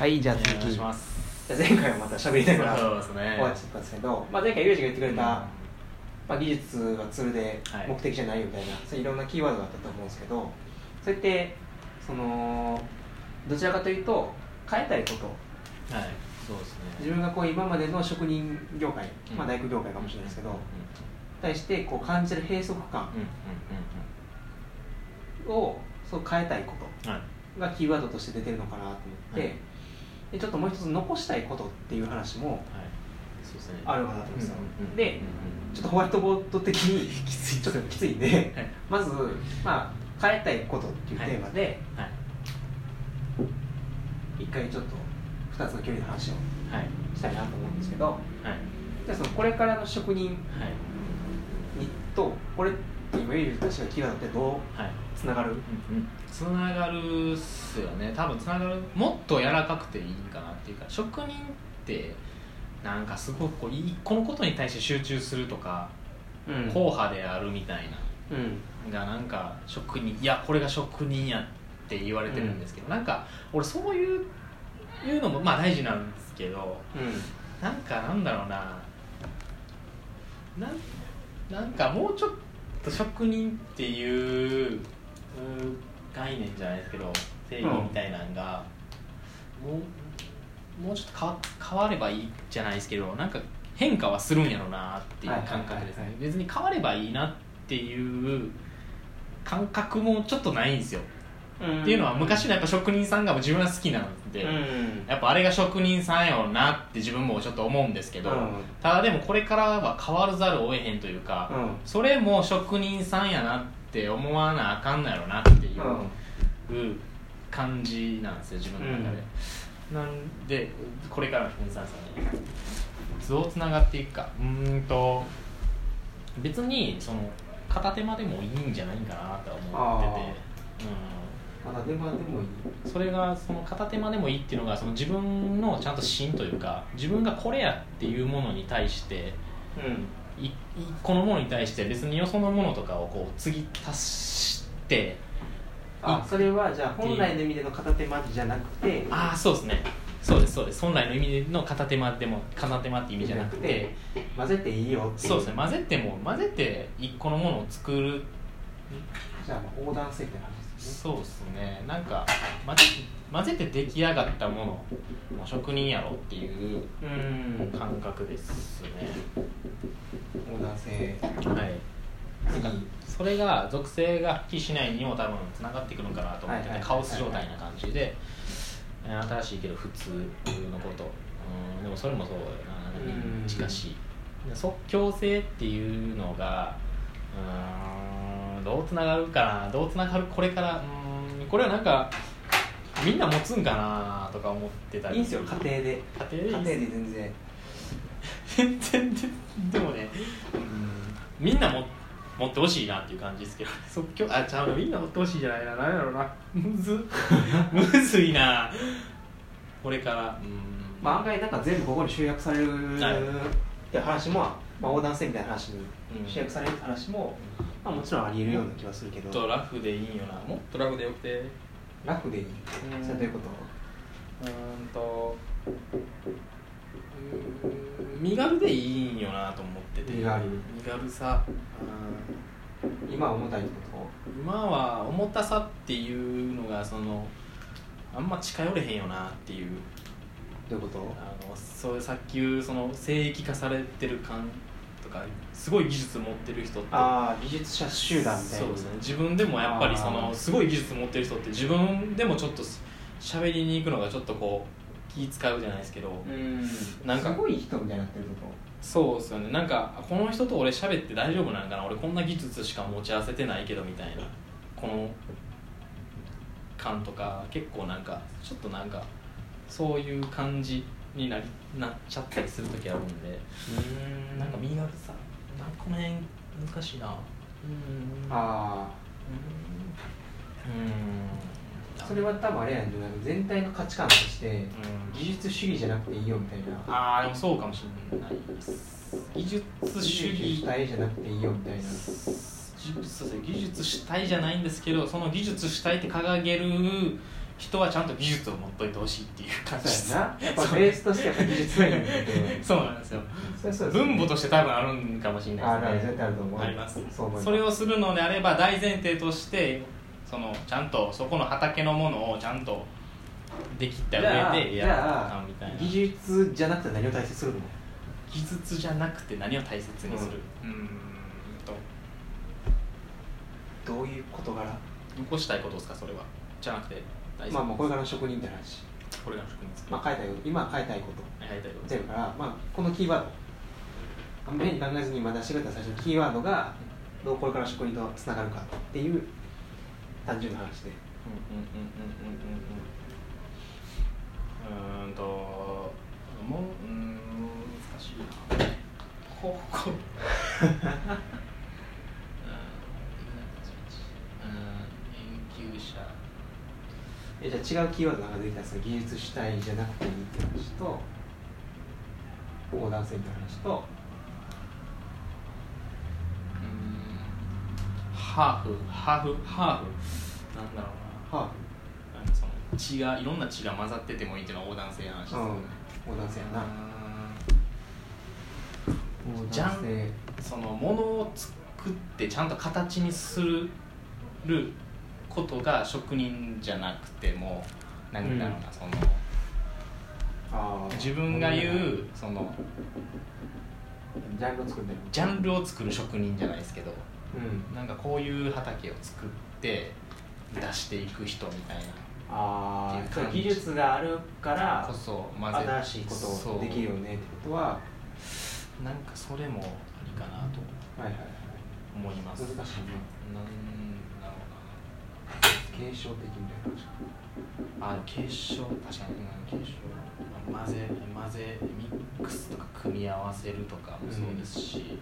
はいじゃあ続きします。じゃあ前回はまた喋りながら終わっちゃったんですけど、まあ、前回ユージが言ってくれた、うん。まあ、技術はツールではい。目的じゃないよみたいな、そういういろんなキーワードがあったと思うんですけどそれってそのどちらかというと変えたいこと。はいそうですね。自分がこう今までの職人業界、うん。まあ、大工業界かもしれないですけど、うん対してこう感じる閉塞感うんうんをそう変えたいことがキーワードとして出てるのかなと思って、はいでちょっともう一つ残したいことっていう話もあるかなと思うんですよ、うんでちょっとホワイトボード的に きついちょっときついんではい。まず、まあ、変えたいことっていうテーマで、はい。一回ちょっと2つの距離の話をはいしたいなと思うんですけどはい。じゃあそのこれからの職人はい。にとこれ今言う確かキーワードってどうはい。つながる？つながるっすよね。多分つながるもっと柔らかくていいかなっていうか職人ってなんかすごくこう一個のことに対して集中するとか、うん。硬派であるみたいうん。ながなんか職人いやこれが職人やって言われてるんですけど、なんか俺そういういうのもまあ大事なんですけどうなんかなんだろうな。なんなんかもうちょっと職人っていうう概念じゃないですけど定義みたいなのが、もうもうちょっと変わ変わればいいじゃないですけどなんか変化はするんやろうなっていう感覚ですね、別に変わればいいなっていう感覚もちょっとないんですよ、んっていうのは昔のやっぱ職人さんが自分は好きなんで、うん。やっぱあれが職人さんやろうなって自分もちょっと思うんですけど、うん。ただでもこれからは変わらざるを得へんというか、うん。それも職人さんやなって思わなあかんのやろなっていううん。感じなんですよ自分の中で、なんでこれからの職人さんですよねどうつながっていくか。うーんと別にその片手間でもいいんじゃないかなとは思っててうんまだ電話でもいい。それがその片手間でもいいっていうのがその自分のちゃんと芯というか自分がこれやっていうものに対してうん。いいこのものに対して別によそのものとかをこう継ぎ足してあそれはじゃあ本来の意味での片手間じゃなくてああそうですね。そうですそうです。本来の意味の片手間でも片手間って意味じゃなくて混ぜていいよっていそうですね。混ぜても混ぜて一個のものを作る。じゃあまあ横断性って感じ。ですねそうですね。なんか混ぜ混ぜて出来上がったものもう職人やろっていううん。感覚ですね。横断性はい。なんかそれが属性が発揮しないにも多分つながってくるのかなと思ってカオス状態な感じでえー新しいけど普通のこと。うんでもそれもそうだな。うん。近しい。で即興性っていうのがうどうつながるかな。どうつながるこれから。うんこれはなんかみんな持つんかなとか思ってたり。いいんすよ家庭で。家庭で家庭で全然。全然で でもね、みんなも持ってほしいなっていう感じですけど。即興あちゃうのみんな持ってほしいじゃないな何やろうな。むず むずいな。これから。うん。まあ案外なんか全部ここに集約されるはい。って話も、まあ、横断性みたいな話にうん。集約される話も、まあ、もちろんありえるような気はするけもっどとラフでいいんよなもっとラフでよくて？ラフでいい。うんそれどういうこと。うーんとうーん身軽でいいんよなと思ってて。身軽。身軽さ。うん。今は重たいってこ今は重たさっていうのがそのあんま近寄れへんよなっていう。とどういうこと？あのそういうさっき言うその聖域化されてる感とかすごい技術持ってる人って。ああ技術者集団みたいな。そうですね。自分でもやっぱりそあのー。すごい技術持ってる人って自分でもちょっと喋りに行くのがちょっとこう気使うじゃないですけど、うん。なんかすごい人みたいになってると。こそうですよね。なんかこの人と俺喋って大丈夫なんかな？俺こんな技術しか持ち合わせてないけどみたいな。この感とか結構なんかちょっとなんかそういう感じになりなっちゃったりする時あるんでうん。なんか身軽さなんかこの辺難しいな。うん。あうん。うん。あそれは多分あれやんじゃない全体の価値観としてうん。技術主義じゃなくていいよみたいな。ああでもそうかもしれない。技術主義。主体じゃなくてい。いよみたいな技術そうですね技術主体じゃないんですけどその技術主体って掲げる人はちゃんと技術を持っといてほしいっていう感じです。そうやな。やっぱベースとしてやっぱ技術はいいんだけどそうなんですよ。分母として多分あるんかもしれないですね。絶対あると思う。あります。それをするのであれば大前提としてそのちゃんとそこの畑のものをちゃんとできた上でやらなあじゃあかんみたいな。技術じゃなくて何を大切にするの？技術じゃなくて何を大切にする？うーんと。どういう事柄？残したいことですかそれは。じゃなくてまあもうこれからの職人みたいな話。これが職人です。まあ変えたいこと。今変えたいこと。やりたいこと。出るから、まあ、このキーワードあんまり考えずに今出してくれた最初のキーワードがどうこれから職人とつながるかっていう単純な話で。うんうんうんうんうんうん。うーんともううーん難しいな。方向 うん研究者えじゃあ違うキーワードなんか出てきたんですか？技術主体じゃなくていいって話と横断性って話と。うん。ハーフ。ハーフ。ハーフ。なんだろうな。ハなんかその血がいろんな血が混ざっててもいいっていうのは横断性の話ですよね、ーフ、うん、横断性やな。横じゃんそのものを作ってちゃんと形にすることが職人じゃなくても何だろうな、その自分が言うそのジャンルを作るジャンルを作る職人じゃないですけどうん。なんかこういう畑を作って出していく人みたいなああ技術があるからこそ新しいことをできるよねってことはなんかそれもありかなとはいはいはい。思います。難しいね。な継承的みたいなあ継承確かにうん継承混ぜ混ぜミックスとか組み合わせるとかもそうですし、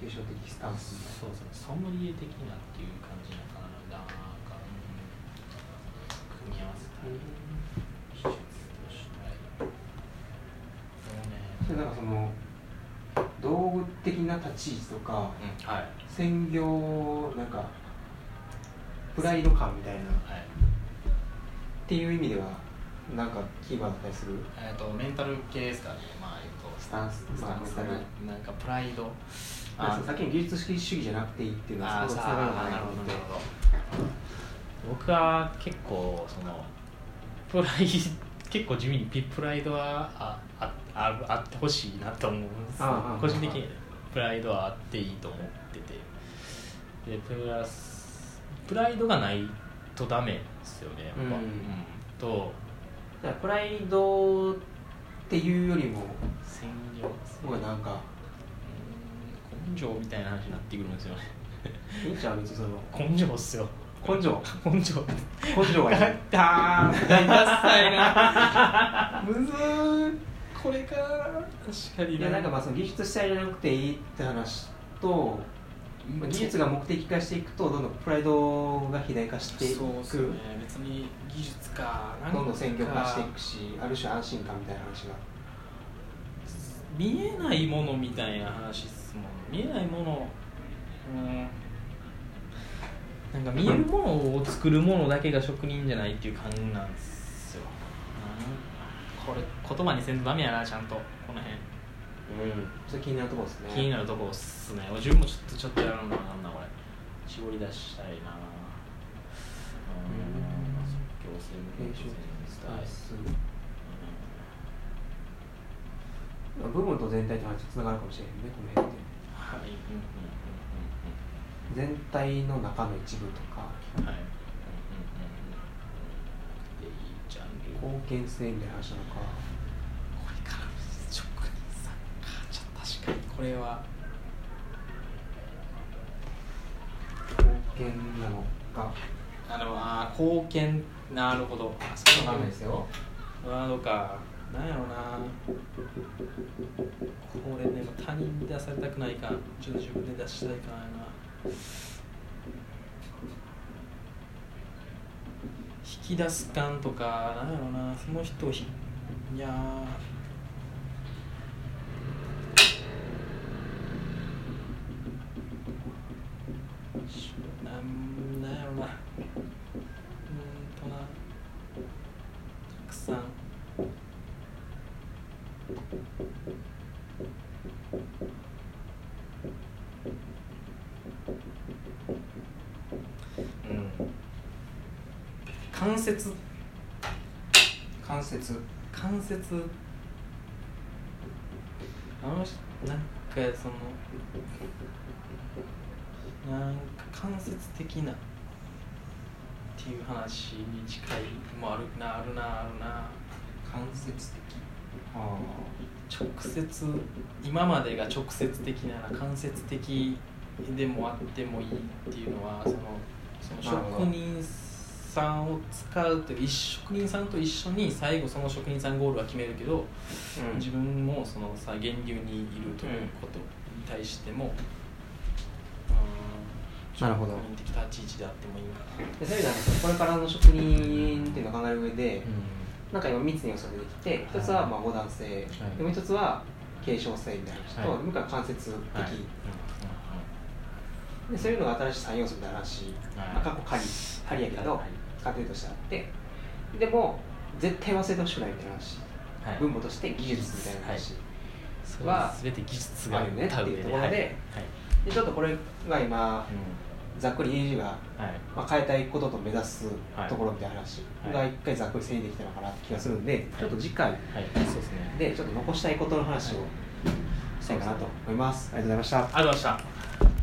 継承的スタンスそうそうソムリエ的なっていう感じなのかな。なんか、うん組み合わせたり技術としたりそうねなんかその道具的な立ち位置とかうん。はい。専業なんかプライド感みたいな。っはい。ていう意味ではなんかキーワードだったりする？えっ、とメンタル系ですかね。まあえっとスタンス。まあメンタル。ななんかプライド。あさっきの技術主義じゃなくていいっていうのはそこつながるのかなと思ってほどなるほど。僕は結構そのプライ結構地味にピプライドはああああってほしいなと思うんです個人的にプライドはあっていいと思ってて。でプラスプライドがないとダメですよねやっぱ、うん。と。だからプライドっていうよりも専業。僕はなんかうん。根性みたいな話になってくるんですよね。いいんちゃう別にその根性っすよ。根性？根性。根性がいい。ダサいな。むずー。これか確かにいやなんかまあその技術主体じゃなくていいって話とまあ技術が目的化していくとどんどんプライドが肥大化していく。そうね。別に技術かどんどん専業化していくしある種安心感みたいな話が見えないものみたいな話っすもん見えないものうん。なんか見えるものを作るものだけが職人じゃないっていう感じなんですよ。なんこれ言葉にせんとダメやなちゃんと。この辺。うんそれ気になるところですね。気になるところっすね。自分もちょっとちょっとやらんなあかんなこれ。絞り出したいな。うん。即興性無継承的スタンスうん。部分と全体って話つながるかもしれへんねこの辺ってはい。うん全体の中の一部とか。はい。うんうんうんうん。でいいジャンル貢献性みたいな話なのかこれから職人さんかちょっと確かにこれは。貢献なのか。あのあー貢献。なるほどあそうないですよ。ワードか。なんやろな。これね他人に出されたくないかちょっと自分で出したいかな。引き出す感とかなんやろな。その人をひいや関節。関節。関節。あの人なんかそのなんか間接的な。っていう話に近いもあるなあるなあるな。間接的。あ直接今までが直接的なら間接的でもあってもいいっていうのはそのその職人さんを使うという一職人さんと一緒に最後その職人さんゴールは決めるけど、あ自分もそのさ源流にいるということに対しても、うん。なるほど。職人的立ち位置であってもいいんかなでそういうのはこれからの職人っていうのを考える上で、なんか今3つの要素が出てきて一つはまあ五段性、でもう一つは継承性みたいな話と、はい。もう一個は間接的、はい。でそういうのが新しい3要素みたいな話、はい。まあ、過去仮仮やけど、はい使ってるとしてあってでも絶対忘れてほしくないみたいな話、はい。分母として技術みたいな話、は全て技術があるね。っていうところででちょっとこれが今うん。ざっくり EG が、はい。まあ、変えたいことと目指すはい。ところみたいな話はい。が一回ざっくり整理できたのかなって気がするんで、ちょっと次回はい。そうですね。でちょっと残したいことの話をしたいかなと思います。ありがとうございました。ありがとうございました